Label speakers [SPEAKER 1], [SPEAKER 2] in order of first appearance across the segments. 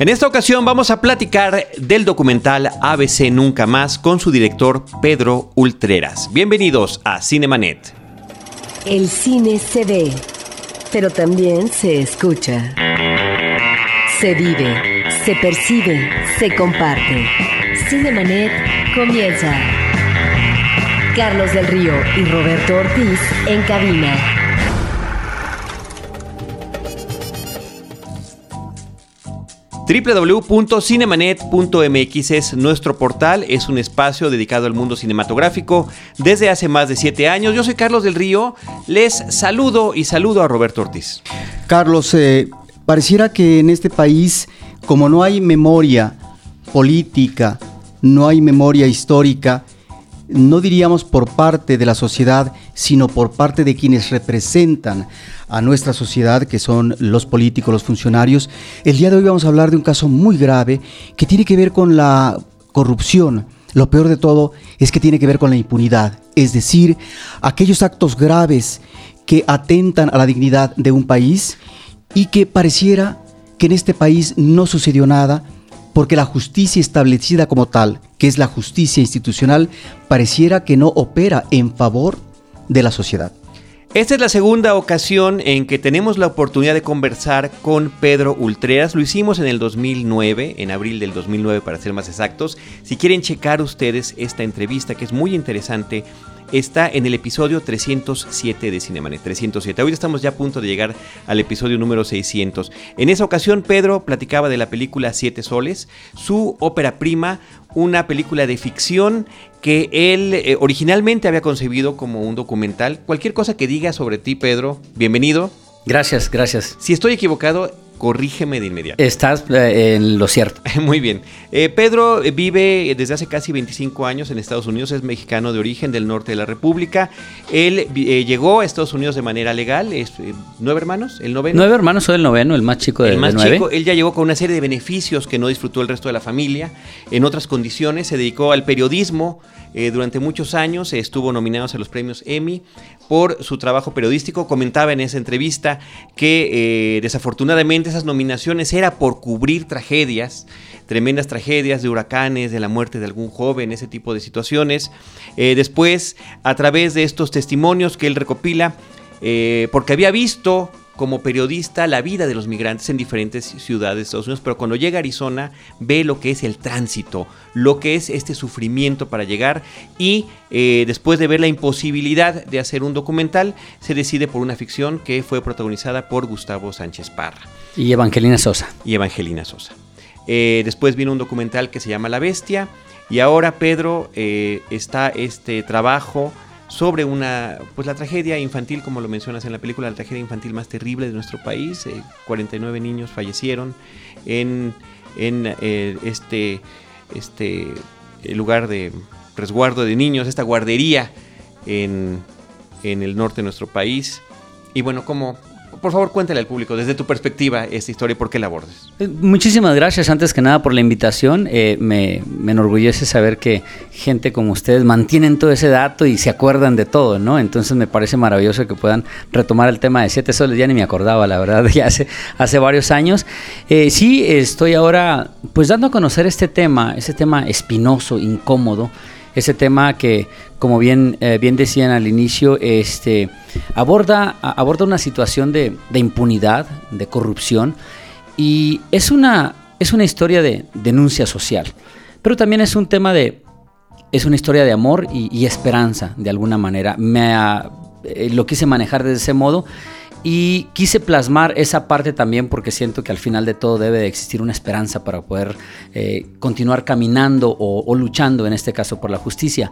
[SPEAKER 1] En esta ocasión vamos a platicar del documental ABC Nunca Más con su director Pedro Ultreras. Bienvenidos a Cinemanet.
[SPEAKER 2] El cine se ve, pero también se escucha. Se vive, se percibe, se comparte. Cinemanet comienza. Carlos del Río y Roberto Ortiz en cabina.
[SPEAKER 1] www.cinemanet.mx es nuestro portal, es un espacio dedicado al mundo cinematográfico desde hace más de siete años. Yo soy Carlos del Río, les saludo y saludo a Roberto Ortiz.
[SPEAKER 3] Carlos, eh, pareciera que en este país, como no hay memoria política, no hay memoria histórica, no diríamos por parte de la sociedad, sino por parte de quienes representan a nuestra sociedad, que son los políticos, los funcionarios. El día de hoy vamos a hablar de un caso muy grave que tiene que ver con la corrupción. Lo peor de todo es que tiene que ver con la impunidad, es decir, aquellos actos graves que atentan a la dignidad de un país y que pareciera que en este país no sucedió nada porque la justicia establecida como tal, que es la justicia institucional, pareciera que no opera en favor de la sociedad.
[SPEAKER 1] Esta es la segunda ocasión en que tenemos la oportunidad de conversar con Pedro Ultreras. Lo hicimos en el 2009, en abril del 2009 para ser más exactos. Si quieren checar ustedes esta entrevista que es muy interesante, está en el episodio 307 de Cinemanet. 307. Hoy estamos ya a punto de llegar al episodio número 600. En esa ocasión, Pedro platicaba de la película Siete Soles, su ópera prima, una película de ficción que él eh, originalmente había concebido como un documental. Cualquier cosa que diga sobre ti, Pedro, bienvenido.
[SPEAKER 4] Gracias, gracias.
[SPEAKER 1] Si estoy equivocado, corrígeme de inmediato.
[SPEAKER 4] Estás eh, en lo cierto.
[SPEAKER 1] Muy bien. Eh, Pedro vive desde hace casi 25 años en Estados Unidos, es mexicano de origen del norte de la República. Él eh, llegó a Estados Unidos de manera legal, es nueve hermanos, el noveno.
[SPEAKER 4] Nueve hermanos, soy el noveno, el más chico de
[SPEAKER 1] El más
[SPEAKER 4] de
[SPEAKER 1] chico, él ya llegó con una serie de beneficios que no disfrutó el resto de la familia. En otras condiciones, se dedicó al periodismo. durante muchos años estuvo nominado a los premios Emmy por su trabajo periodístico. Comentaba en esa entrevista que desafortunadamente esas nominaciones era por cubrir tragedias, tremendas tragedias de huracanes, de la muerte de algún joven, ese tipo de situaciones. Eh, después, a través de estos testimonios que él recopila, eh, porque había visto como periodista la vida de los migrantes en diferentes ciudades de Estados Unidos, pero cuando llega a Arizona ve lo que es el tránsito, lo que es este sufrimiento para llegar y eh, después de ver la imposibilidad de hacer un documental, se decide por una ficción que fue protagonizada por Gustavo Sánchez Parra.
[SPEAKER 4] Y Evangelina Sosa.
[SPEAKER 1] Y Evangelina Sosa. Eh, después vino un documental que se llama La Bestia y ahora Pedro eh, está este trabajo sobre una, pues la tragedia infantil, como lo mencionas en la película, la tragedia infantil más terrible de nuestro país. Eh, 49 niños fallecieron en, en eh, este, este lugar de resguardo de niños, esta guardería en, en el norte de nuestro país. Y bueno, como por favor, cuéntale al público desde tu perspectiva esta historia y por qué la abordes.
[SPEAKER 4] Eh, muchísimas gracias antes que nada por la invitación. Eh, me, me, enorgullece saber que gente como ustedes mantienen todo ese dato y se acuerdan de todo, ¿no? Entonces me parece maravilloso que puedan retomar el tema de siete soles. Ya ni me acordaba, la verdad, ya hace, hace varios años. Eh, sí, estoy ahora pues dando a conocer este tema, ese tema espinoso, incómodo ese tema que, como bien, eh, bien decían al inicio, este, aborda, aborda una situación de, de, impunidad, de corrupción, y es una, es una historia de denuncia social, pero también es un tema de, es una historia de amor y, esperanza, de alguna manera. Me, eh, lo quise manejar de ese modo y quise plasmar esa parte también porque siento que al final de todo debe de existir una esperanza para poder eh, continuar caminando o, luchando, en este caso, por la justicia.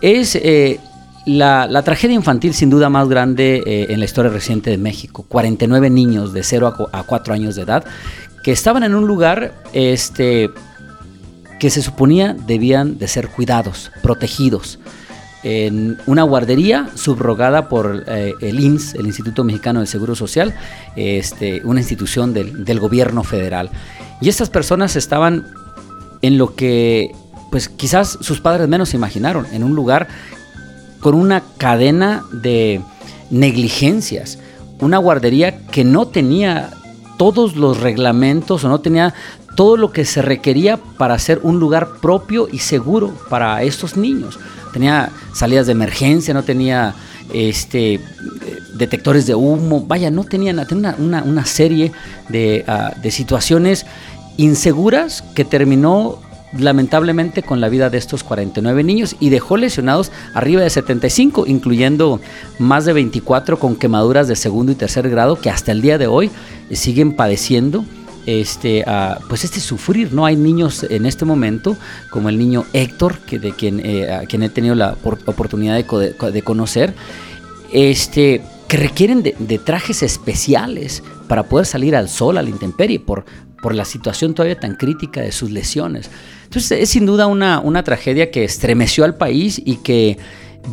[SPEAKER 4] Es eh, la, tragedia infantil sin duda más grande eh, en la historia reciente de México. 49 niños de 0 a, a 4 años de edad que estaban en un lugar este, que se suponía debían de ser cuidados, protegidos en una guardería subrogada por eh, el IMSS, el Instituto Mexicano del Seguro Social, este, una institución del, del, gobierno federal. Y estas personas estaban en lo que, pues quizás sus padres menos se imaginaron, en un lugar con una cadena de negligencias, una guardería que no tenía todos los reglamentos o no tenía todo lo que se requería para ser un lugar propio y seguro para estos niños. Tenía salidas de emergencia, no tenía este, detectores de humo, vaya, no tenía una, una, serie de, ah, de situaciones inseguras que terminó lamentablemente con la vida de estos 49 niños y dejó lesionados arriba de 75, incluyendo más de 24 con quemaduras de segundo y tercer grado que hasta el día de hoy siguen padeciendo este, pues este sufrir. No hay niños en este momento, como el niño Héctor, que de quien, eh, a quien he tenido la oportunidad de, conocer, este, que requieren de, de, trajes especiales para poder salir al sol, a la intemperie, por, por la situación todavía tan crítica de sus lesiones. Entonces es sin duda una, una tragedia que estremeció al país y que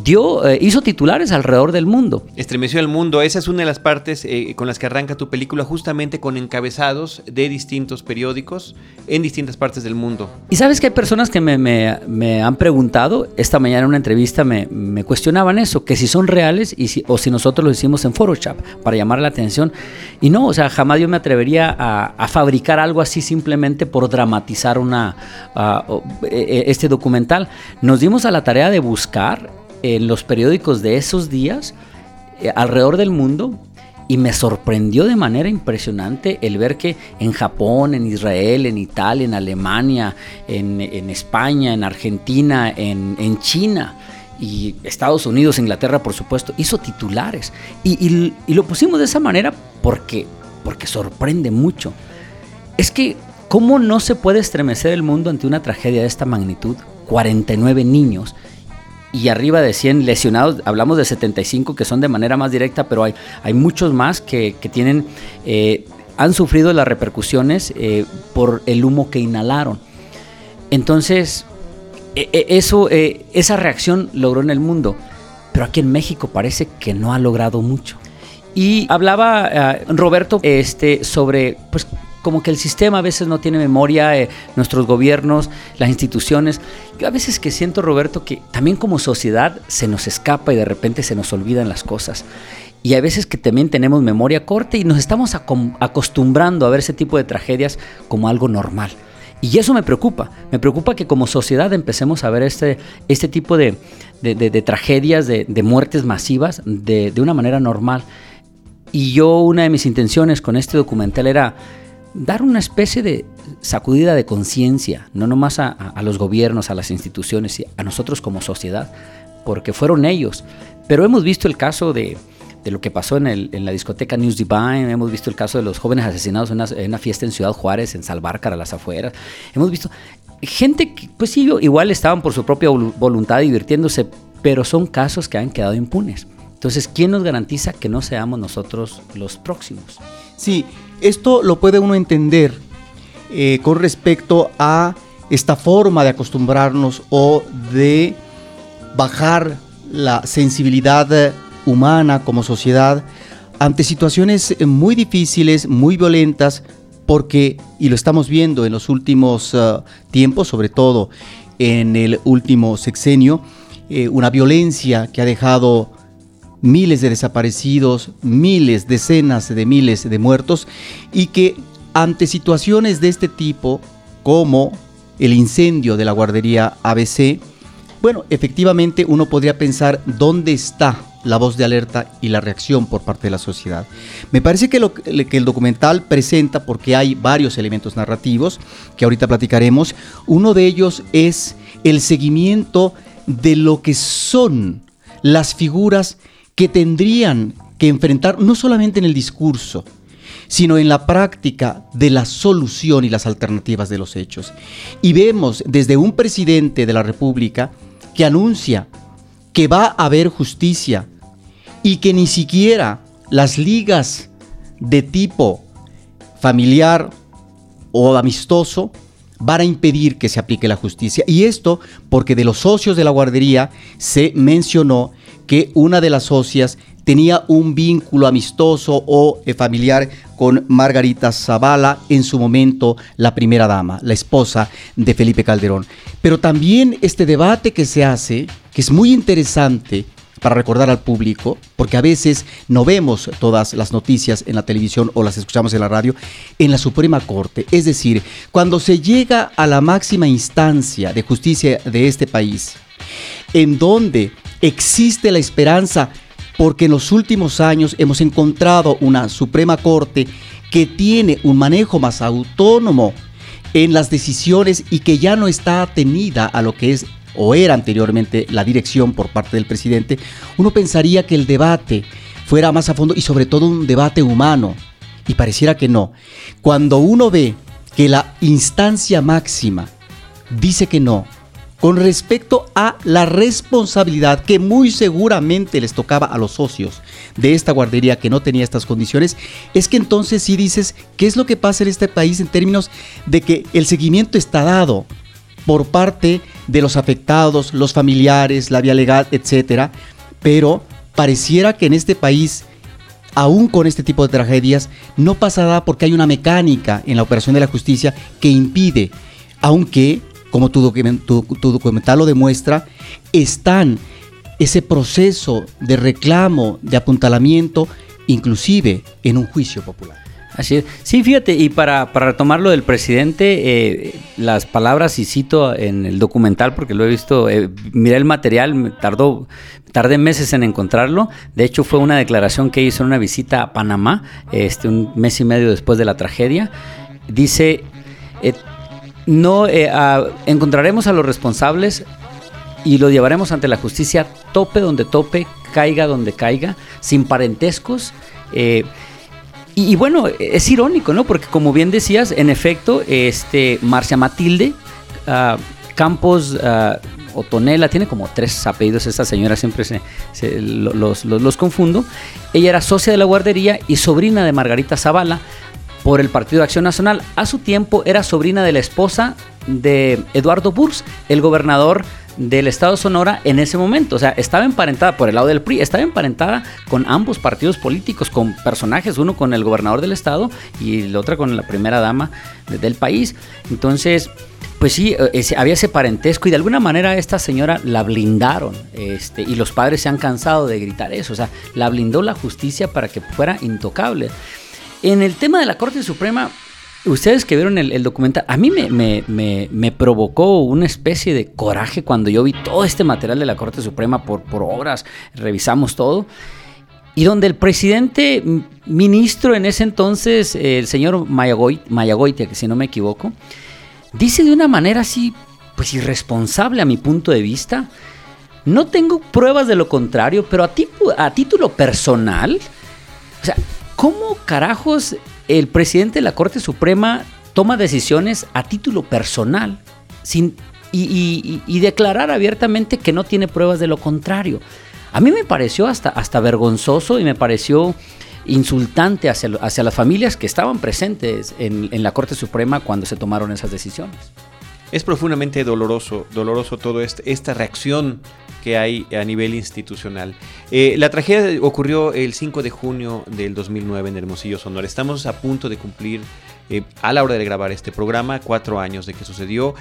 [SPEAKER 4] dio, eh, hizo titulares alrededor del mundo.
[SPEAKER 1] Estremeció el mundo. Esa es una de las partes eh, con las que arranca tu película, justamente con encabezados de distintos periódicos en distintas partes del mundo.
[SPEAKER 4] Y sabes que hay personas que me, me, han preguntado, esta mañana en una entrevista me, me cuestionaban eso, que si son reales y si, o si nosotros lo hicimos en Photoshop para llamar la atención. Y no, o sea, jamás yo me atrevería a, a fabricar algo así simplemente por dramatizar una, e, e, este documental. Nos dimos a la tarea de buscar en los periódicos de esos días eh, alrededor del mundo y me sorprendió de manera impresionante el ver que en Japón, en Israel, en Italia, en Alemania, en, España, en Argentina, en, China y Estados Unidos, Inglaterra, por supuesto, hizo titulares. Y, lo pusimos de esa manera porque, porque sorprende mucho. Es que, ¿cómo no se puede estremecer el mundo ante una tragedia de esta magnitud? 49 niños y arriba de 100 lesionados, hablamos de 75 que son de manera más directa, pero hay, hay muchos más que, tienen, eh, han sufrido las repercusiones eh, por el humo que inhalaron. Entonces, e, e, eso, eh, esa reacción logró en el mundo, pero aquí en México parece que no ha logrado mucho. Y hablaba Roberto este, sobre pues, como que el sistema a veces no tiene memoria, eh, nuestros gobiernos, las instituciones. Yo a veces que siento, Roberto, que también como sociedad se nos escapa y de repente se nos olvidan las cosas. Y a veces que también tenemos memoria corta y nos estamos acostumbrando a ver ese tipo de tragedias como algo normal. Y eso me preocupa. Me preocupa que como sociedad empecemos a ver este, este tipo de, tragedias, de, muertes masivas de, de una manera normal. Y yo una de mis intenciones con este documental era dar una especie de sacudida de conciencia, no nomás a, los gobiernos, a las instituciones, a nosotros como sociedad, porque fueron ellos. Pero hemos visto el caso de, lo que pasó en, la discoteca News Divine, hemos visto el caso de los jóvenes asesinados en una, fiesta en Ciudad Juárez, en Salvarcar, a las afueras. Hemos visto gente que, pues sí, igual estaban por su propia voluntad divirtiéndose, pero son casos que han quedado impunes. Entonces, ¿quién nos garantiza que no seamos nosotros los próximos?
[SPEAKER 3] Sí, esto lo puede uno entender eh, con respecto a esta forma de acostumbrarnos o de bajar la sensibilidad humana como sociedad ante situaciones muy difíciles, muy violentas, porque, y lo estamos viendo en los últimos tiempos, sobre todo en el último sexenio, eh, una violencia que ha dejado miles de desaparecidos, miles, decenas de miles de muertos y que ante situaciones de este tipo, como el incendio de la guardería ABC, bueno, efectivamente uno podría pensar dónde está la voz de alerta y la reacción por parte de la sociedad. Me parece que, lo, que el documental presenta, porque hay varios elementos narrativos que ahorita platicaremos, uno de ellos es el seguimiento de lo que son las figuras que tendrían que enfrentar no solamente en el discurso, sino en la práctica de la solución y las alternativas de los hechos. Y vemos desde un presidente de la República que anuncia que va a haber justicia y que ni siquiera las ligas de tipo familiar o amistoso van a impedir que se aplique la justicia. Y esto porque de los socios de la guardería se mencionó que una de las socias tenía un vínculo amistoso o eh, familiar con Margarita Zavala, en su momento la primera dama, la esposa de Felipe Calderón. Pero también este debate que se hace, que es muy interesante, para recordar al público, porque a veces no vemos todas las noticias en la televisión o las escuchamos en la radio, en la Suprema Corte. Es decir, cuando se llega a la máxima instancia de justicia de este país, en donde existe la esperanza, porque en los últimos años hemos encontrado una Suprema Corte que tiene un manejo más autónomo en las decisiones y que ya no está atenida a lo que es o era anteriormente la dirección por parte del presidente, uno pensaría que el debate fuera más a fondo y sobre todo un debate humano. Y pareciera que no. Cuando uno ve que la instancia máxima dice que no, con respecto a la responsabilidad que muy seguramente les tocaba a los socios de esta guardería que no tenía estas condiciones, es que entonces sí dices, ¿qué es lo que pasa en este país en términos de que el seguimiento está dado por parte de los afectados, los familiares, la vía legal, etcétera? Pero pareciera que en este país aún con este tipo de tragedias, no pasa nada porque hay una mecánica en la operación de la justicia que impide, aunque como tu, documental lo demuestra, están ese proceso de reclamo, de apuntalamiento, inclusive en un juicio popular.
[SPEAKER 4] Así es. Sí, fíjate, y para, para retomar lo del presidente, eh, las palabras, y cito en el documental, porque lo he visto, eh, miré el material, me tardó, tardé meses en encontrarlo. De hecho, fue una declaración que hizo en una visita a Panamá, este, un mes y medio después de la tragedia. Dice, eh, no eh, encontraremos a los responsables y lo llevaremos ante la justicia tope donde tope, caiga donde caiga, sin parentescos. Eh, y, bueno, es irónico, ¿no? Porque como bien decías, en efecto, este Marcia Matilde ah, Campos uh, Otonela, tiene como tres apellidos esta señora, siempre se, los, los, confundo. Ella era socia de la guardería y sobrina de Margarita Zavala, por el Partido de Acción Nacional. A su tiempo era sobrina de la esposa de Eduardo Burs, el gobernador del estado Sonora en ese momento. O sea, estaba emparentada por el lado del PRI, estaba emparentada con ambos partidos políticos, con personajes, uno con el gobernador del estado y la otra con la primera dama del país. Entonces, pues sí, eh, había ese parentesco y de alguna manera esta señora la blindaron este, y los padres se han cansado de gritar eso. O sea, la blindó la justicia para que fuera intocable. En el tema de la Corte Suprema, ustedes que vieron el, documental, a mí me, provocó una especie de coraje cuando yo vi todo este material de la Corte Suprema por, por horas, revisamos todo, y donde el presidente ministro en ese entonces, el señor Mayagoitia, que si no me equivoco, dice de una manera así, pues irresponsable a mi punto de vista, no tengo pruebas de lo contrario, pero a, a título personal, o sea, ¿Cómo carajos el presidente de la Corte Suprema toma decisiones a título personal sin, y, declarar abiertamente que no tiene pruebas de lo contrario? A mí me pareció hasta, hasta vergonzoso y me pareció insultante hacia, hacia las familias que estaban presentes en, en la Corte Suprema cuando se tomaron esas decisiones.
[SPEAKER 1] Es profundamente doloroso, doloroso todo este, esta reacción que hay a nivel institucional. Eh, la tragedia ocurrió el 5 de junio del 2009 en Hermosillo, Sonora. Estamos a punto de cumplir, eh, a la hora de grabar este programa, cuatro años de que sucedió.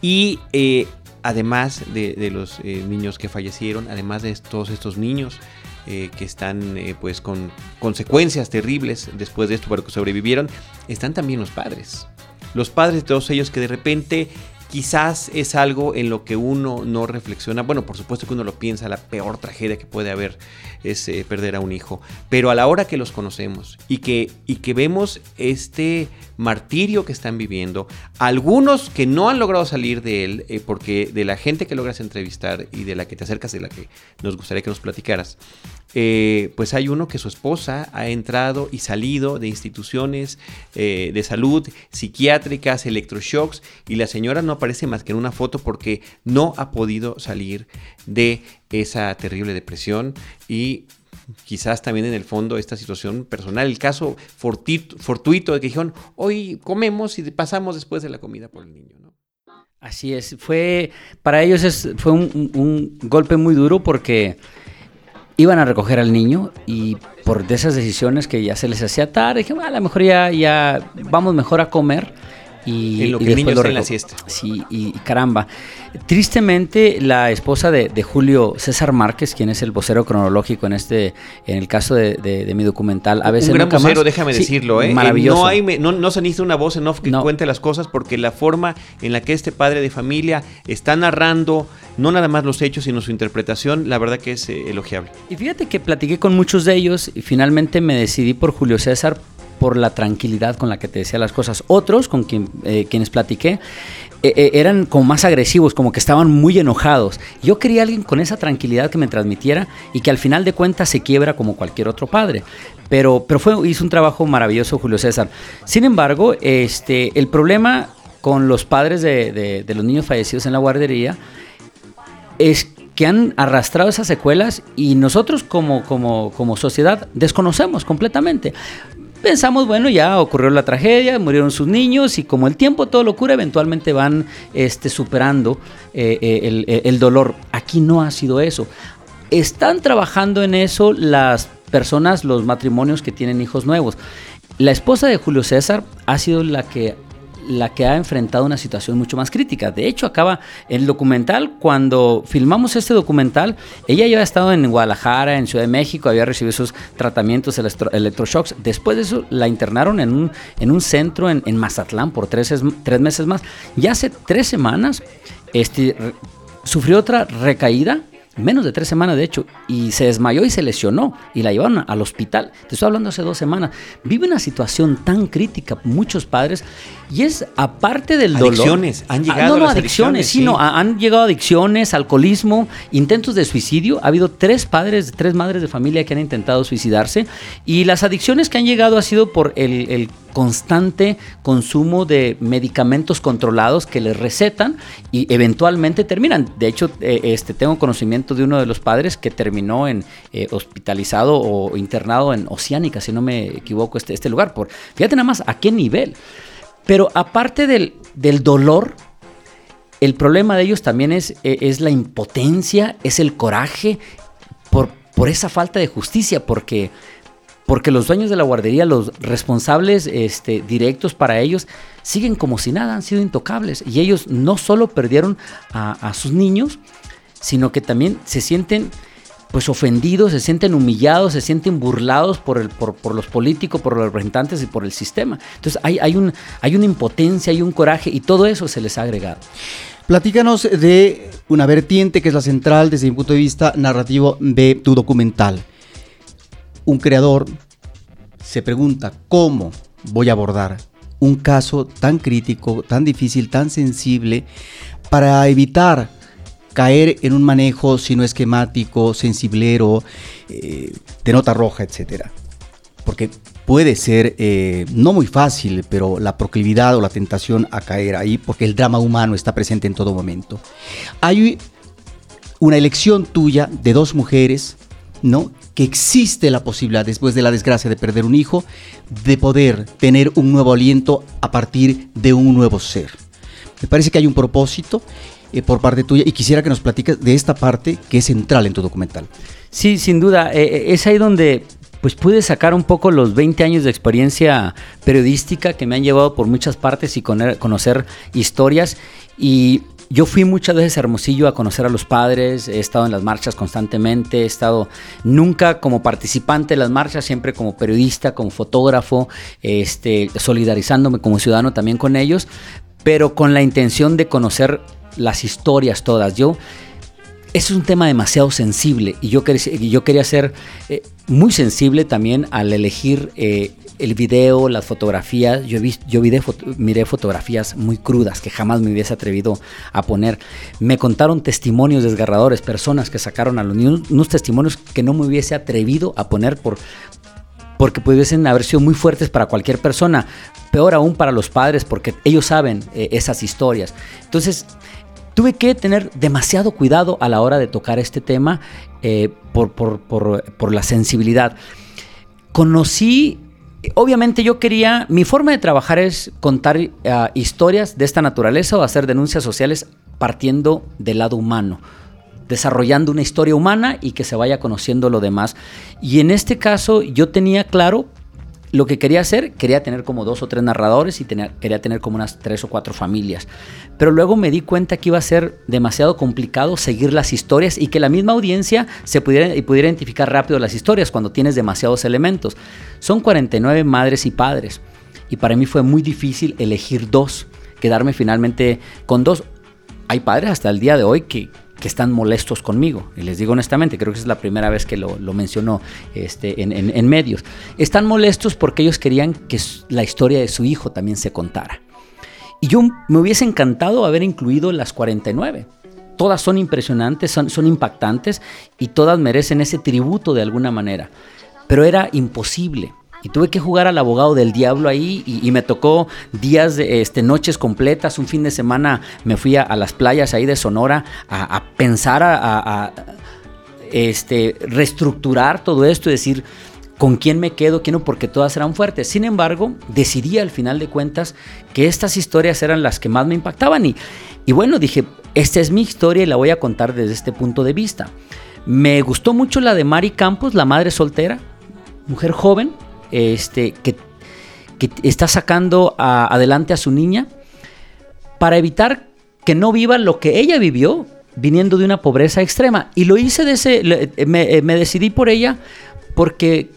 [SPEAKER 1] Y eh, además de, los niños que fallecieron, además de todos estos niños que están pues con consecuencias terribles después de esto, pero que sobrevivieron, están también los padres. Los padres de todos ellos que de repente quizás es algo en lo que uno no reflexiona. Bueno, por supuesto que uno lo piensa, la peor tragedia que puede haber es eh, perder a un hijo. Pero a la hora que los conocemos y que, y que vemos este martirio que están viviendo, algunos que no han logrado salir de él, eh, porque de la gente que logras entrevistar y de la que te acercas, de la que nos gustaría que nos platicaras, eh, pues hay uno que su esposa ha entrado y salido de instituciones eh, de salud psiquiátricas, electroshocks, y la señora no aparece más que en una foto porque no ha podido salir de esa terrible depresión y quizás también en el fondo esta situación personal, el caso fortuito de que dijeron, hoy comemos y pasamos después de la comida por el niño.
[SPEAKER 4] Así es, fue, para ellos fue un golpe muy duro porque iban a recoger al niño y por de esas decisiones que ya se les hacía tarde, dije, a lo mejor ya, ya vamos mejor a comer. Y,
[SPEAKER 1] en lo que
[SPEAKER 4] y
[SPEAKER 1] el
[SPEAKER 4] después
[SPEAKER 1] niño
[SPEAKER 4] lo
[SPEAKER 1] está en la siesta.
[SPEAKER 4] Sí, y, y caramba. Tristemente, la esposa de, de Julio César Márquez, quien es el vocero cronológico en este, en el caso de, de- de mi documental, a veces
[SPEAKER 1] un gran vocero,
[SPEAKER 4] más.
[SPEAKER 1] déjame
[SPEAKER 4] Sí,
[SPEAKER 1] decirlo, ¿eh? Eh,
[SPEAKER 4] Maravilloso.
[SPEAKER 1] No, hay, no, no se necesita una voz en off que
[SPEAKER 4] No.
[SPEAKER 1] cuente las cosas porque la forma en la que este padre de familia está narrando no nada más los hechos, sino su interpretación, la verdad que es eh, elogiable.
[SPEAKER 4] Y fíjate que platiqué con muchos de ellos y finalmente me decidí por Julio César por la tranquilidad con la que te decía las cosas. Otros con eh, quienes platiqué eh, eh, eran como más agresivos, como que estaban muy enojados. Yo quería alguien con esa tranquilidad que me transmitiera y que al final de cuentas se quiebra como cualquier otro padre. Pero, pero fue, hizo un trabajo maravilloso Julio César. Sin embargo, este, el problema con los padres de, de- de los niños fallecidos en la guardería es que han arrastrado esas secuelas y nosotros como, como, como sociedad desconocemos completamente. Pensamos, bueno, ya ocurrió la tragedia, murieron sus niños y como el tiempo todo lo cura, eventualmente van este, superando eh, eh, el, el- el dolor. Aquí no ha sido eso. Están trabajando en eso las personas, los matrimonios que tienen hijos nuevos. La esposa de Julio César ha sido la que la que ha enfrentado una situación mucho más crítica. De hecho, acaba el documental, cuando filmamos este documental, ella ya había estado en Guadalajara, en Ciudad de México, había recibido sus tratamientos electro- electroshocks. Después de eso, la internaron en un, en un centro en, Mazatlán por tres, es- tres meses más. Y hace tres semanas este, sufrió otra recaída menos de tres semanas de hecho, y se desmayó y se lesionó y la llevaron al hospital. Te estoy hablando hace dos semanas. Vive una situación tan crítica, muchos padres, y es aparte del dolor.
[SPEAKER 1] Adicciones, han
[SPEAKER 4] Ah,
[SPEAKER 1] llegado
[SPEAKER 4] no, no,
[SPEAKER 1] las
[SPEAKER 4] adicciones,
[SPEAKER 1] adicciones,
[SPEAKER 4] sí,
[SPEAKER 1] sí.
[SPEAKER 4] no, ha- han llegado adicciones, alcoholismo, intentos de suicidio. Ha habido tres padres, tres madres de familia que han intentado suicidarse, y las adicciones que han llegado ha sido por el, el constante consumo de medicamentos controlados que les recetan y eventualmente terminan. De hecho, eh, este, tengo conocimiento de uno de los padres que terminó en eh, hospitalizado o internado en Oceánica, si no me equivoco, este, este lugar. Por, fíjate nada más a qué nivel. Pero aparte del, del dolor, el problema de ellos también es, eh, es la impotencia, es el coraje por, por esa falta de justicia, porque, porque los dueños de la guardería, los responsables este, directos para ellos, siguen como si nada, han sido intocables. Y ellos no solo perdieron a sus niños, sino que también se sienten pues ofendidos, se sienten humillados, se sienten burlados por, el, por, por los políticos, por los representantes y por el sistema. Entonces hay, hay, un, hay una impotencia, hay un coraje y todo eso se les ha agregado.
[SPEAKER 3] Platícanos de una vertiente que es la central desde mi punto de vista narrativo de tu documental. Un creador se pregunta cómo voy a abordar un caso tan crítico, tan difícil, tan sensible, para evitar caer en un manejo, si no esquemático, sensiblero, eh, de nota roja, etcétera. Porque puede ser eh, no muy fácil, pero la proclividad o la tentación a caer ahí, porque el drama humano está presente en todo momento. Hay una elección tuya de dos mujeres, ¿no? Que existe la posibilidad, después de la desgracia de perder un hijo, de poder tener un nuevo aliento a partir de un nuevo ser. Me parece que hay un propósito eh, por parte tuya y quisiera que nos platiques de esta parte que es central en tu documental.
[SPEAKER 4] Sí, sin duda. eh, es ahí donde pues pude sacar un poco los 20 años de experiencia periodística que me han llevado por muchas partes y coner- conocer historias. Y yo fui muchas veces a Hermosillo a conocer a los padres, he estado en las marchas constantemente, he estado nunca como participante de las marchas, siempre como periodista, como fotógrafo, este, solidarizándome como ciudadano también con ellos, pero con la intención de conocer las historias todas. Yo es un tema demasiado sensible y yo, quería- yo quería ser eh, muy sensible también al elegir eh, el video, las fotografías. Yo, vi, yo foto- miré fotografías muy crudas que jamás me hubiese atrevido a poner. Me contaron testimonios desgarradores, personas que sacaron a los niños, unos testimonios que no me hubiese atrevido a poner por, porque pudiesen haber sido muy fuertes para cualquier persona, peor aún para los padres, porque ellos saben eh, esas historias. Entonces, tuve que tener demasiado cuidado a la hora de tocar este tema eh, por, la sensibilidad. Conocí, obviamente yo quería, mi forma de trabajar es contar ah, historias de esta naturaleza o hacer denuncias sociales partiendo del lado humano desarrollando una historia humana y que se vaya conociendo lo demás. Y en este caso yo tenía claro lo que quería hacer, quería tener como dos o tres narradores y quería tener como unas tres o cuatro familias. Pero luego me di cuenta que iba a ser demasiado complicado seguir las historias y que la misma audiencia se pudiera, y pudiera identificar rápido las historias cuando tienes demasiados elementos. Son 49 madres y padres y para mí fue muy difícil elegir dos, quedarme finalmente con dos. Hay padres hasta el día de hoy que, que están molestos conmigo. Y les digo honestamente, creo que es la primera vez que lo, lo mencionó este, en, medios. Están molestos porque ellos querían que la historia de su hijo también se contara. Y yo me hubiese encantado haber incluido las 49. Todas son impresionantes, son, son impactantes y todas merecen ese tributo de alguna manera. Pero era imposible y tuve que jugar al abogado del diablo ahí y, me tocó días, de, este, noches completas, un fin de semana me fui a, las playas ahí de Sonora a, pensar, a, este, reestructurar todo esto y decir con quién me quedo, quién no, porque todas eran fuertes. Sin embargo, decidí al final de cuentas que estas historias eran las que más me impactaban y, y bueno, dije, esta es mi historia y la voy a contar desde este punto de vista. Me gustó mucho la de Mari Campos, la madre soltera, mujer joven, este, que, está sacando adelante a su niña para evitar que no viva lo que ella vivió viniendo de una pobreza extrema. Y lo hice de ese, me, me decidí por ella porque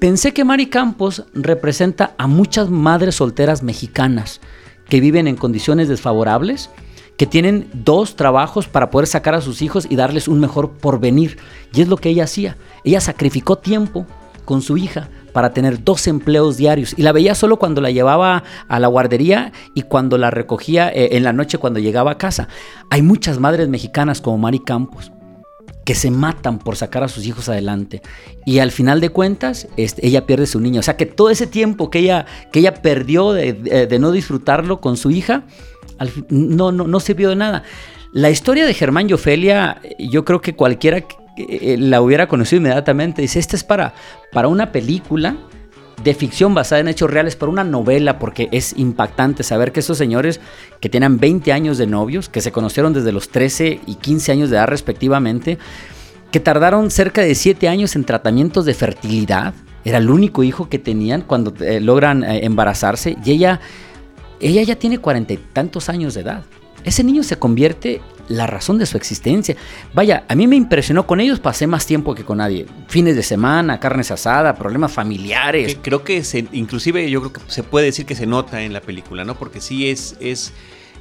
[SPEAKER 4] pensé que Mari Campos representa a muchas madres solteras mexicanas que viven en condiciones desfavorables, que tienen dos trabajos para poder sacar a sus hijos y darles un mejor porvenir. Y es lo que ella hacía. Ella sacrificó tiempo con su hija para tener dos empleos diarios. Y la veía solo cuando la llevaba a la guardería y cuando la recogía eh, en la noche cuando llegaba a casa. Hay muchas madres mexicanas como Mari Campos que se matan por sacar a sus hijos adelante. Y al final de cuentas, este, ella pierde su niño. O sea que todo ese tiempo que ella, que ella perdió de, no disfrutarlo con su hija, no, no, no sirvió de nada. La historia de Germán y Ofelia, yo creo que cualquiera la hubiera conocido inmediatamente. Dice, esta es para, para una película de ficción basada en hechos reales, para una novela, porque es impactante saber que esos señores que tenían 20 años de novios, que se conocieron desde los 13 y 15 años de edad respectivamente, que tardaron cerca de 7 años en tratamientos de fertilidad, era el único hijo que tenían cuando eh, logran eh, embarazarse, y ella, ella ya tiene cuarenta y tantos años de edad. Ese niño se convierte la razón de su existencia. Vaya, a mí me impresionó con ellos, pasé más tiempo que con nadie. Fines de semana, carnes asada, problemas familiares.
[SPEAKER 1] Creo que se, inclusive yo creo que se puede decir que se nota en la película, ¿no? Porque sí es, es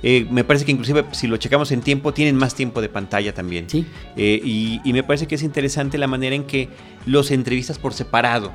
[SPEAKER 1] eh, me parece que inclusive si lo checamos en tiempo, tienen más tiempo de pantalla también.
[SPEAKER 4] Sí.
[SPEAKER 1] Eh, y, y, me parece que es interesante la manera en que los entrevistas por separado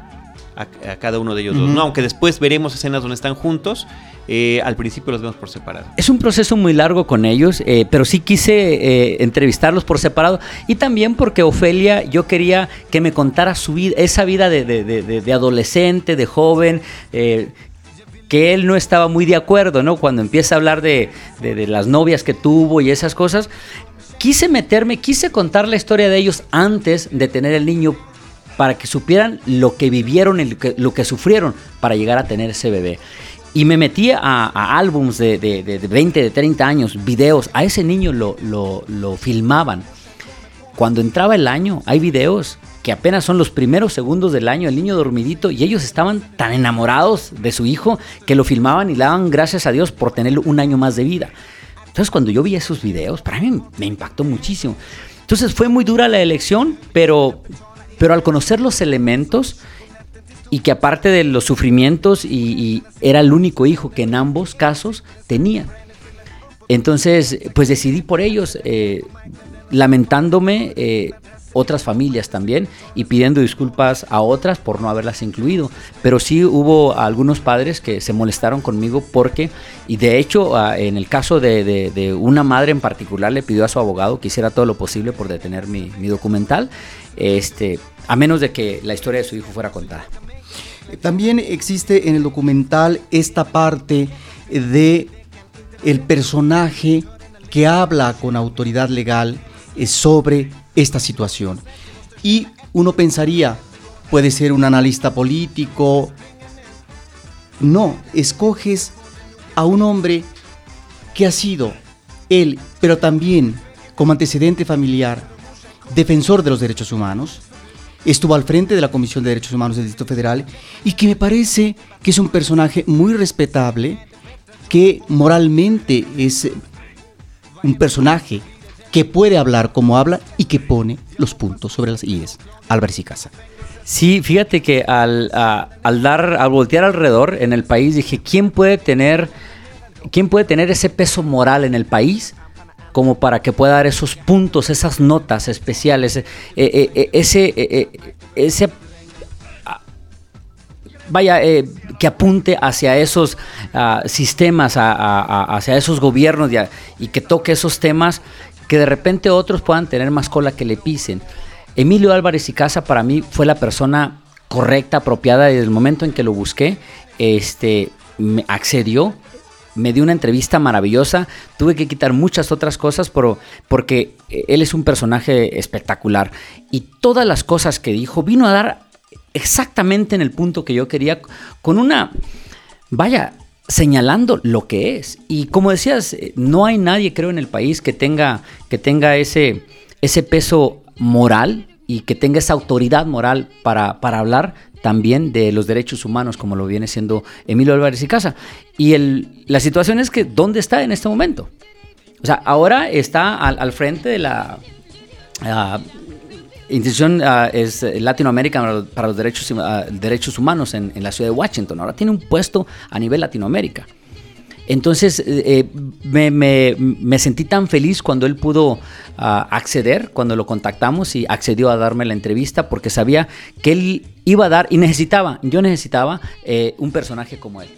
[SPEAKER 1] a, cada uno de ellos dos, ¿no? Aunque después veremos escenas donde están juntos, eh, al principio los vemos por separado.
[SPEAKER 4] Es un proceso muy largo con ellos, eh, pero sí quise eh, entrevistarlos por separado y también porque Ofelia, yo quería que me contara su vida, esa vida de, adolescente, de joven, que él no estaba muy de acuerdo, ¿no? Cuando empieza a hablar de, las novias que tuvo y esas cosas, quise meterme, quise contar la historia de ellos antes de tener el niño para que supieran lo que vivieron y lo que, sufrieron para llegar a tener ese bebé. Y me metí a, álbums de, de, 20, de 30 años, videos. A ese niño lo, lo, filmaban. Cuando entraba el año, hay videos que apenas son los primeros segundos del año, el niño dormidito, y ellos estaban tan enamorados de su hijo que lo filmaban y le daban gracias a Dios por tener un año más de vida. Entonces cuando yo vi esos videos, para mí me impactó muchísimo. Entonces fue muy dura la elección, pero, pero al conocer los elementos y que aparte de los sufrimientos y, era el único hijo que en ambos casos tenía. Entonces, pues decidí por ellos, eh, lamentándome eh, otras familias también y pidiendo disculpas a otras por no haberlas incluido. Pero sí hubo algunos padres que se molestaron conmigo porque, y de hecho en el caso de, una madre en particular le pidió a su abogado que hiciera todo lo posible por detener mi, mi documental, este, a menos de que la historia de su hijo fuera contada.
[SPEAKER 3] También existe en el documental esta parte de el personaje que habla con autoridad legal eh, sobre esta situación. Y uno pensaría, puede ser un analista político. No, escoges a un hombre que ha sido él, pero también como antecedente familiar, defensor de los derechos humanos, estuvo al frente de la Comisión de Derechos Humanos del Distrito Federal y que me parece que es un personaje muy respetable, que moralmente es un personaje que puede hablar como habla y que pone los puntos sobre las IES. Álvarez y Casa.
[SPEAKER 4] Sí, fíjate que al, al dar, al voltear alrededor en el país, dije, ¿quién puede tener, quién puede tener ese peso moral en el país? como para que pueda dar esos puntos, esas notas especiales, eh, eh, eh, ese, ese ah, vaya, que apunte hacia esos ah, sistemas, hacia esos gobiernos y, que toque esos temas que de repente otros puedan tener más cola que le pisen. Emilio Álvarez y Casa para mí fue la persona correcta, apropiada desde el momento en que lo busqué. Este, me accedió, me dio una entrevista maravillosa. Tuve que quitar muchas otras cosas pero, porque él es un personaje espectacular. Y todas las cosas que dijo vino a dar exactamente en el punto que yo quería, con una, vaya, señalando lo que es. Y como decías, no hay nadie, creo, en el país que tenga, que tenga ese, ese peso moral y que tenga esa autoridad moral para, para hablar también de los derechos humanos, como lo viene siendo Emilio Álvarez y Casa. Y el, la situación es que, ¿dónde está en este momento? O sea, ahora está al, frente de la institución uh, es Latinoamérica para los derechos, ah, derechos humanos en, la ciudad de Washington. Ahora tiene un puesto a nivel Latinoamérica. Entonces eh, me, me, sentí tan feliz cuando él pudo acceder, cuando lo contactamos y accedió a darme la entrevista porque sabía que él iba a dar y necesitaba, yo necesitaba eh, un personaje como él.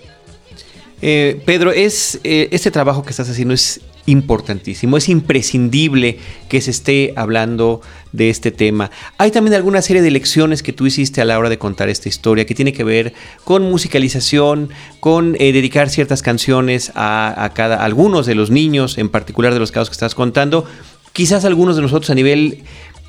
[SPEAKER 1] Eh, Pedro, es, eh, este trabajo que estás haciendo es importantísimo, es imprescindible que se esté hablando de este tema. Hay también alguna serie de lecciones que tú hiciste a la hora de contar esta historia que tiene que ver con musicalización, con dedicar ciertas canciones a, cada, algunos de los niños, en particular de los casos que estás contando. Quizás algunos de nosotros a nivel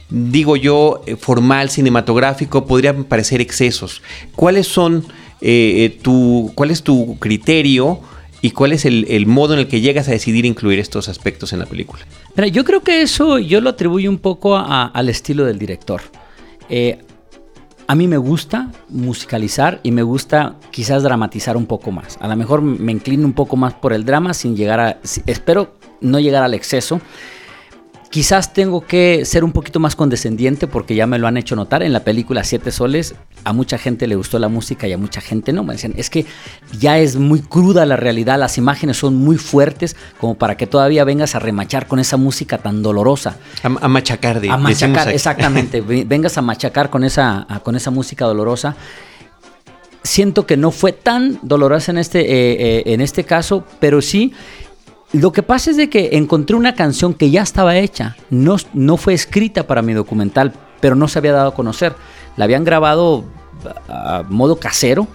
[SPEAKER 1] digo yo, formal, cinematográfico, podrían parecer excesos. ¿Cuáles son eh, eh, tu, cuál es tu criterio y cuál es el, modo en el que llegas a decidir incluir estos aspectos en la película.
[SPEAKER 4] yo creo que eso yo lo atribuyo un poco al estilo del director. Eh, a mí me gusta musicalizar y me gusta quizás dramatizar un poco más. A lo mejor me inclino un poco más por el drama sin llegar a... Espero no llegar al exceso. Quizás tengo que ser un poquito más condescendiente porque ya me lo han hecho notar en la película Siete Soles. A mucha gente le gustó la música y a mucha gente no. Me decían, es que ya es muy cruda la realidad, las imágenes son muy fuertes como para que todavía vengas a remachar con esa música tan dolorosa.
[SPEAKER 1] A, machacar, de,
[SPEAKER 4] A machacar, exactamente. vengas a machacar con esa, con esa música dolorosa siento que no fue tan dolorosa en este, eh, eh, en este caso, pero sí lo que pasa es de que encontré una canción que ya estaba hecha, no, no fue escrita para mi documental, pero no se había dado a conocer. La habían grabado a modo casero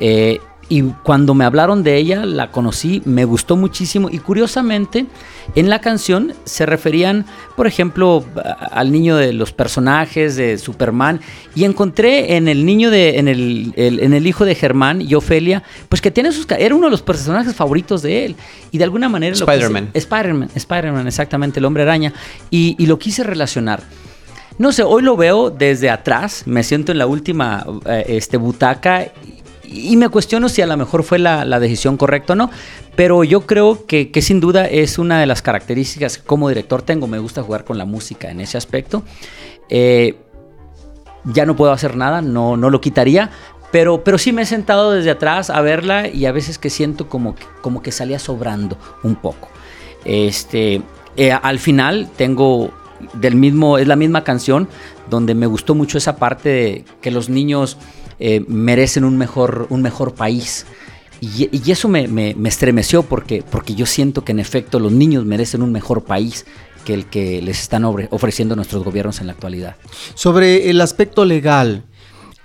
[SPEAKER 4] eh, y cuando me hablaron de ella, la conocí, me gustó muchísimo y curiosamente en la canción se referían, por ejemplo, al niño de los personajes de Superman y encontré en el niño de, en el, en el hijo de Germán y Ofelia, pues que tiene sus, era uno de los personajes favoritos de él y de alguna manera...
[SPEAKER 1] Spider-Man.
[SPEAKER 4] Spider-Man, Spider-Man, exactamente, el hombre araña y, y lo quise relacionar. No sé, hoy lo veo desde atrás, me siento en la última eh, este, butaca y me cuestiono si a lo mejor fue la, decisión correcta o no, pero yo creo que, sin duda es una de las características que como director tengo. Me gusta jugar con la música en ese aspecto. Eh, ya no puedo hacer nada, no, no lo quitaría, pero, pero sí me he sentado desde atrás a verla y a veces que siento como que, como que salía sobrando un poco. Este, eh, al final tengo del mismo, es la misma canción donde me gustó mucho esa parte de que los niños eh, merecen un mejor, un mejor país. Y, eso me, estremeció porque, porque yo siento que en efecto los niños merecen un mejor país que el que les están ofreciendo nuestros gobiernos en la actualidad.
[SPEAKER 3] Sobre el aspecto legal,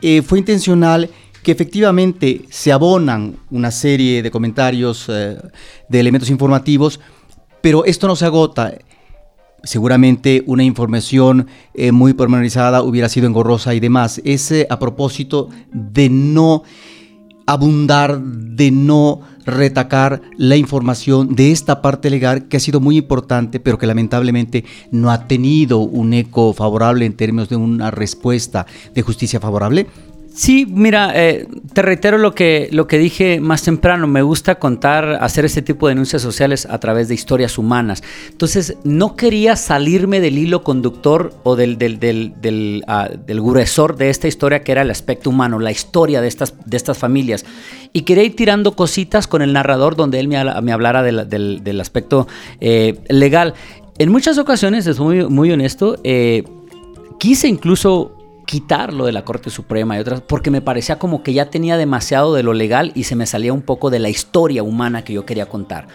[SPEAKER 3] eh, fue intencional que efectivamente se abonan una serie de comentarios, eh, de elementos informativos, pero esto no se agota seguramente una información eh, muy pormenorizada hubiera sido engorrosa y demás. Es a propósito de no abundar, de no retacar la información de esta parte legal que ha sido muy importante, pero que lamentablemente no ha tenido un eco favorable en términos de una respuesta de justicia favorable?
[SPEAKER 4] Sí, mira, eh, te reitero lo que, lo que dije más temprano. Me gusta contar, hacer este tipo de denuncias sociales a través de historias humanas. Entonces, no quería salirme del hilo conductor o del, del, del, del, ah, gruesor de esta historia, que era el aspecto humano, la historia de estas, de estas familias. Y quería ir tirando cositas con el narrador donde él me, me hablara del, aspecto eh, legal. En muchas ocasiones, es muy, muy honesto, eh, quise incluso quitarlo de la Corte Suprema y otras, porque me parecía como que ya tenía demasiado de lo legal y se me salía un poco de la historia humana que yo quería contar.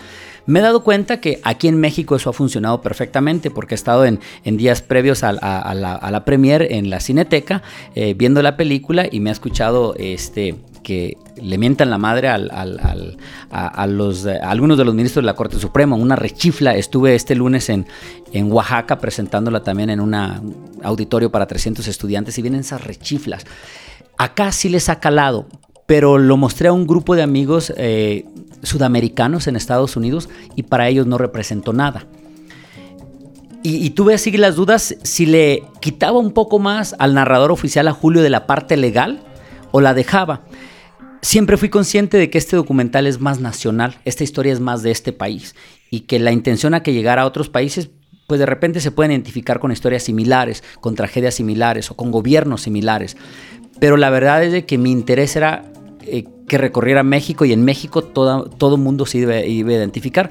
[SPEAKER 4] Me he dado cuenta que aquí en México eso ha funcionado perfectamente porque he estado en, días previos a, la, a, premier en la Cineteca eh, viendo la película y me ha escuchado este, que le mientan la madre al, a, algunos de los ministros de la Corte Suprema, una rechifla. Estuve este lunes en, Oaxaca presentándola también en un auditorio para 300 estudiantes y vienen esas rechiflas. Acá sí les ha calado, pero lo mostré a un grupo de amigos eh, sudamericanos en Estados Unidos y para ellos no representó nada. Y, tuve así las dudas si le quitaba un poco más al narrador oficial a Julio de la parte legal o la dejaba siempre fui consciente de que este documental es más nacional, esta historia es más de este país y que la intención a que llegara a otros países, pues de repente se pueden identificar con historias similares, con tragedias similares o con gobiernos similares. Pero la verdad es de que mi interés era eh, que recorriera México y en México todo, todo mundo se iba, iba a identificar.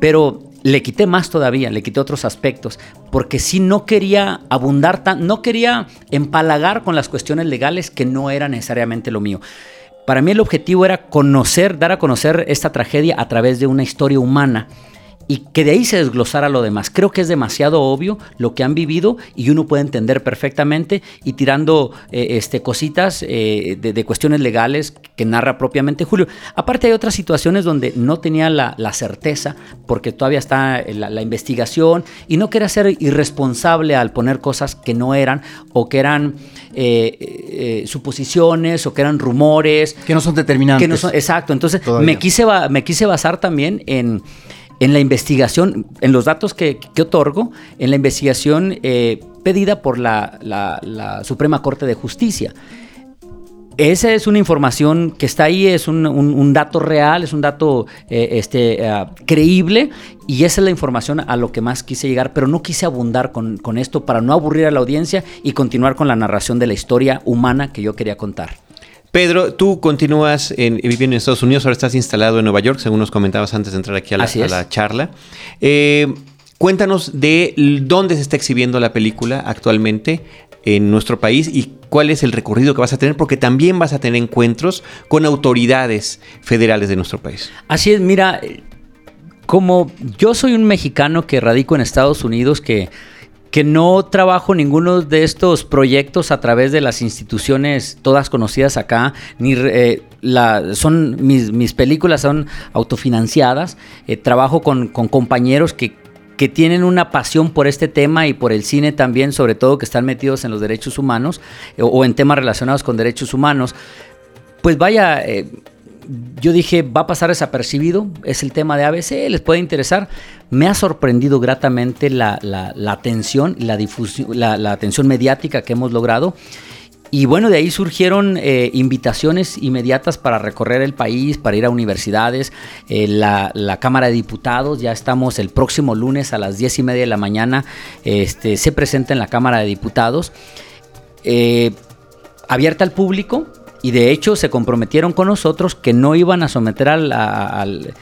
[SPEAKER 4] Pero le quité más todavía, le quité otros aspectos, porque si no quería abundar tan, no quería empalagar con las cuestiones legales que no era necesariamente lo mío. Para mí el objetivo era conocer, dar a conocer esta tragedia a través de una historia humana y que de ahí se desglosara lo demás. Creo que es demasiado obvio lo que han vivido y uno puede entender perfectamente y tirando eh, este, cositas eh, de, cuestiones legales que narra propiamente Julio. Aparte hay otras situaciones donde no tenía la, certeza porque todavía está la, investigación y no quería ser irresponsable al poner cosas que no eran o que eran eh, suposiciones o que eran rumores.
[SPEAKER 3] Que no son determinantes.
[SPEAKER 4] exacto, entonces me quise, me quise basar también en en la investigación, en los datos que, otorgo, en la investigación eh, pedida por la, Suprema Corte de Justicia. Esa es una información que está ahí, es un, dato real, es un dato eh, este, eh, creíble y esa es la información a lo que más quise llegar, pero no quise abundar con, con esto para no aburrir a la audiencia y continuar con la narración de la historia humana que yo quería contar.
[SPEAKER 1] Pedro, tú continúas en, viviendo en Estados Unidos, ahora estás instalado en Nueva York, según nos comentabas antes de entrar aquí a la, charla. Eh, cuéntanos de dónde se está exhibiendo la película actualmente en nuestro país y cuál es el recorrido que vas a tener, porque también vas a tener encuentros con autoridades federales de nuestro país.
[SPEAKER 4] Así es, mira, como yo soy un mexicano que radico en Estados Unidos, que que no trabajo ninguno de estos proyectos a través de las instituciones todas conocidas acá, ni eh, son mis, películas son autofinanciadas, eh, trabajo con, compañeros que, que tienen una pasión por este tema y por el cine también, sobre todo que están metidos en los derechos humanos eh, o en temas relacionados con derechos humanos. Pues vaya, yo dije, va a pasar desapercibido, es el tema de ABC, les puede interesar. Me ha sorprendido gratamente la, atención y la la, atención mediática que hemos logrado. Y bueno, de ahí surgieron eh, invitaciones inmediatas para recorrer el país, para ir a universidades. Eh, la, Cámara de Diputados, ya estamos el próximo lunes a las 10 y media de la mañana, este, se presenta en la Cámara de Diputados. Eh, abierta al público, y de hecho se comprometieron con nosotros que no iban a someter al,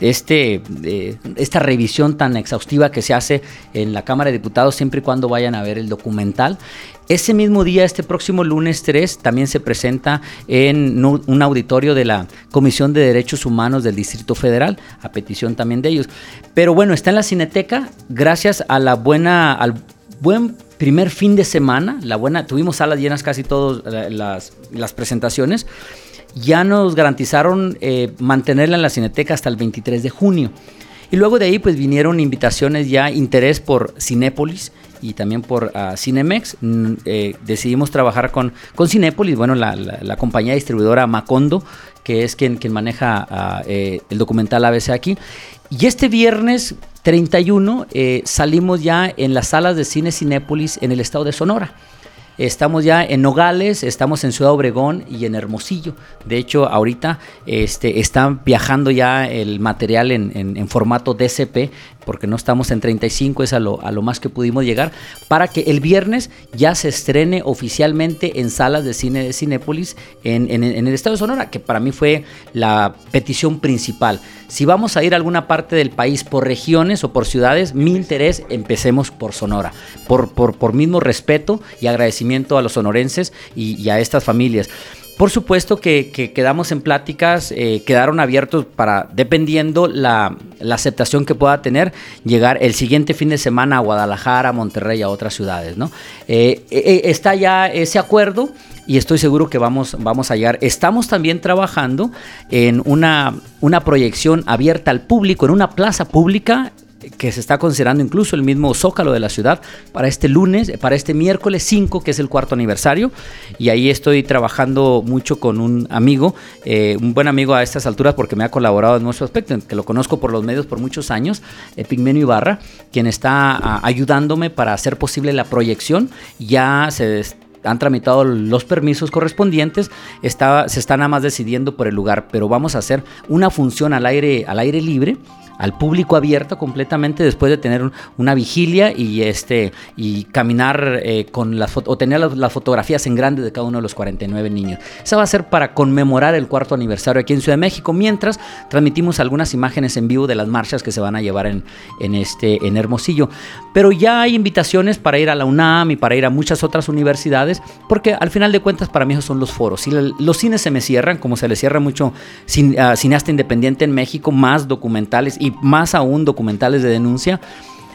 [SPEAKER 4] este, eh, esta revisión tan exhaustiva que se hace en la Cámara de Diputados siempre y cuando vayan a ver el documental. Ese mismo día, este próximo lunes 3, también se presenta en un auditorio de la Comisión de Derechos Humanos del Distrito Federal, a petición también de ellos. Pero bueno, está en la Cineteca gracias a la buena, al buen primer fin de semana, la buena, tuvimos salas llenas casi todas eh, las, presentaciones, ya nos garantizaron eh, mantenerla en la Cineteca hasta el 23 de junio. Y luego de ahí pues vinieron invitaciones ya, interés por Cinépolis y también por uh, Cinemex. Mm, eh, decidimos trabajar con, con Cinépolis, bueno, la, compañía distribuidora Macondo, que es quien, quien maneja ah, eh, el documental ABC aquí. Y este viernes 31 eh, salimos ya en las salas de cine Cinépolis en el estado de Sonora. Estamos ya en Nogales, estamos en Ciudad Obregón y en Hermosillo. De hecho, ahorita este, está viajando ya el material en, en, formato DCP, porque no estamos en 35, es a lo, a lo, más que pudimos llegar, para que el viernes ya se estrene oficialmente en salas de cine de Cinépolis en, en, en el estado de Sonora, que para mí fue la petición principal. Si vamos a ir a alguna parte del país por regiones o por ciudades, mi interés, empecemos por Sonora, por, por, por mismo respeto y agradecimiento a los sonorenses y, y a estas familias. Por supuesto que, que quedamos en pláticas, eh, quedaron abiertos para, dependiendo la, aceptación que pueda tener, llegar el siguiente fin de semana a Guadalajara, a Monterrey, a otras ciudades. ¿no? Eh, eh, está ya ese acuerdo y estoy seguro que vamos, vamos a llegar. Estamos también trabajando en una, una proyección abierta al público, en una plaza pública que se está considerando incluso el mismo zócalo de la ciudad para este lunes, para este miércoles 5, que es el cuarto aniversario. Y ahí estoy trabajando mucho con un amigo, eh, un buen amigo a estas alturas porque me ha colaborado en muchos aspectos, que lo conozco por los medios por muchos años, eh, Pigmenio Ibarra, quien está ayudándome para hacer posible la proyección. Ya se han tramitado los permisos correspondientes, está, se está nada más decidiendo por el lugar, pero vamos a hacer una función al aire, al aire libre al público abierto completamente después de tener un, una vigilia y este y caminar eh, con las o tener las, fotografías en grande de cada uno de los 49 niños. Esa va a ser para conmemorar el cuarto aniversario aquí en Ciudad de México, mientras transmitimos algunas imágenes en vivo de las marchas que se van a llevar en, en este en Hermosillo. Pero ya hay invitaciones para ir a la UNAM y para ir a muchas otras universidades, porque al final de cuentas para mí esos son los foros. Si los cines se me cierran, como se le cierra mucho cin, cineasta independiente en México, más documentales y más aún documentales de denuncia.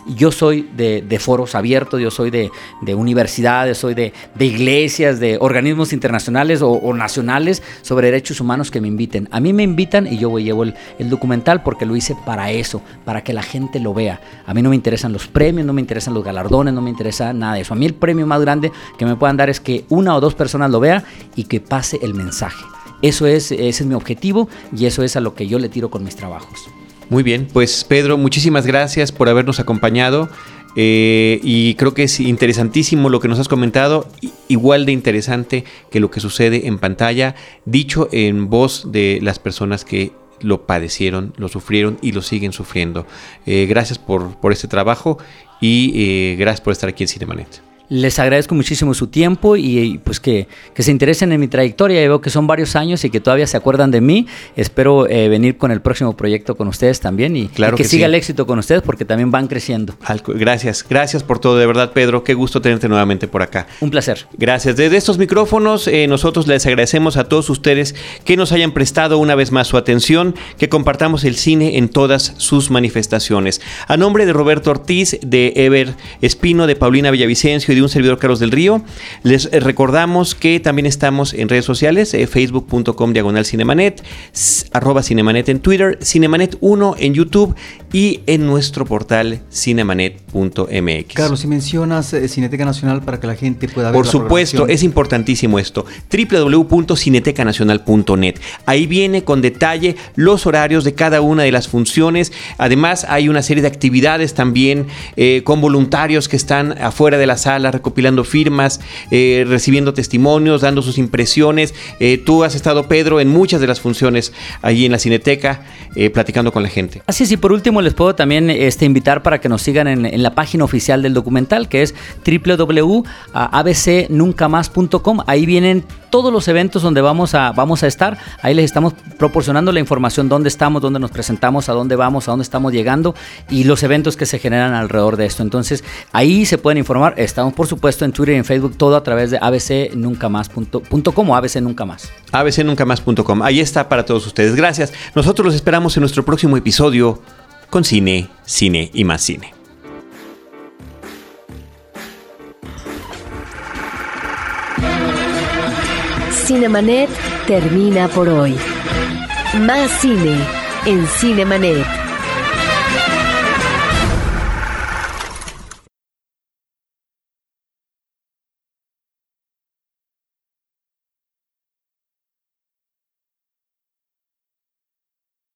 [SPEAKER 4] Yo soy de, de foros abiertos, yo soy de, de universidades, soy de, de, iglesias, de organismos internacionales o, o, nacionales sobre derechos humanos que me inviten. A mí me invitan y yo llevo el, el, documental porque lo hice para eso, para que la gente lo vea. A mí no me interesan los premios, no me interesan los galardones, no me interesa nada de eso. A mí el premio más grande que me puedan dar es que una o dos personas lo vean y que pase el mensaje. Eso es, ese es mi objetivo y eso es a lo que yo le tiro con mis trabajos.
[SPEAKER 1] Muy bien, pues Pedro, muchísimas gracias por habernos acompañado. Eh, y creo que es interesantísimo lo que nos has comentado, igual de interesante que lo que sucede en pantalla, dicho en voz de las personas que lo padecieron, lo sufrieron y lo siguen sufriendo. Eh, gracias por, por, este trabajo y eh, gracias por estar aquí en Cinemanet.
[SPEAKER 4] Les agradezco muchísimo su tiempo y, y pues que, que, se interesen en mi trayectoria. Veo que son varios años y que todavía se acuerdan de mí. Espero eh, venir con el próximo proyecto con ustedes también y,
[SPEAKER 1] claro
[SPEAKER 4] y que,
[SPEAKER 1] que,
[SPEAKER 4] siga
[SPEAKER 1] sí.
[SPEAKER 4] el éxito con ustedes porque también van creciendo.
[SPEAKER 1] Gracias, gracias por todo, de verdad, Pedro. Qué gusto tenerte nuevamente por acá.
[SPEAKER 4] Un placer.
[SPEAKER 1] Gracias. Desde estos micrófonos, eh, nosotros les agradecemos a todos ustedes que nos hayan prestado una vez más su atención, que compartamos el cine en todas sus manifestaciones. A nombre de Roberto Ortiz, de Ever Espino, de Paulina Villavicencio y de un servidor Carlos del Río. Les recordamos que también estamos en redes sociales, eh, facebook.com diagonal cinemanet, arroba cinemanet en Twitter, cinemanet 1 en YouTube y en nuestro portal cinemanet.mx.
[SPEAKER 3] Carlos, si mencionas eh, Cineteca Nacional para que la gente pueda ver
[SPEAKER 1] Por supuesto, es importantísimo esto. www.cinetecanacional.net. Ahí viene con detalle los horarios de cada una de las funciones. Además, hay una serie de actividades también eh, con voluntarios que están afuera de la sala recopilando firmas, eh, recibiendo testimonios, dando sus impresiones. Eh, tú has estado, Pedro, en muchas de las funciones allí en la Cineteca, eh, platicando con la gente.
[SPEAKER 4] Así es, y por último les puedo también este, invitar para que nos sigan en, la página oficial del documental, que es www.abcnuncamás.com. Ahí vienen todos los eventos donde vamos a, vamos a estar. Ahí les estamos proporcionando la información, dónde estamos, dónde nos presentamos, a dónde vamos, a dónde estamos llegando y los eventos que se generan alrededor de esto. Entonces, ahí se pueden informar. Estamos, por supuesto, en Twitter y en Facebook, todo a través de abcnuncamás.com o abcnuncamás.
[SPEAKER 1] abcnuncamás.com. Ahí está para todos ustedes. Gracias. Nosotros los esperamos en nuestro próximo episodio con cine, cine y más cine.
[SPEAKER 2] Cinemanet termina por hoy. Más cine en Cinemanet.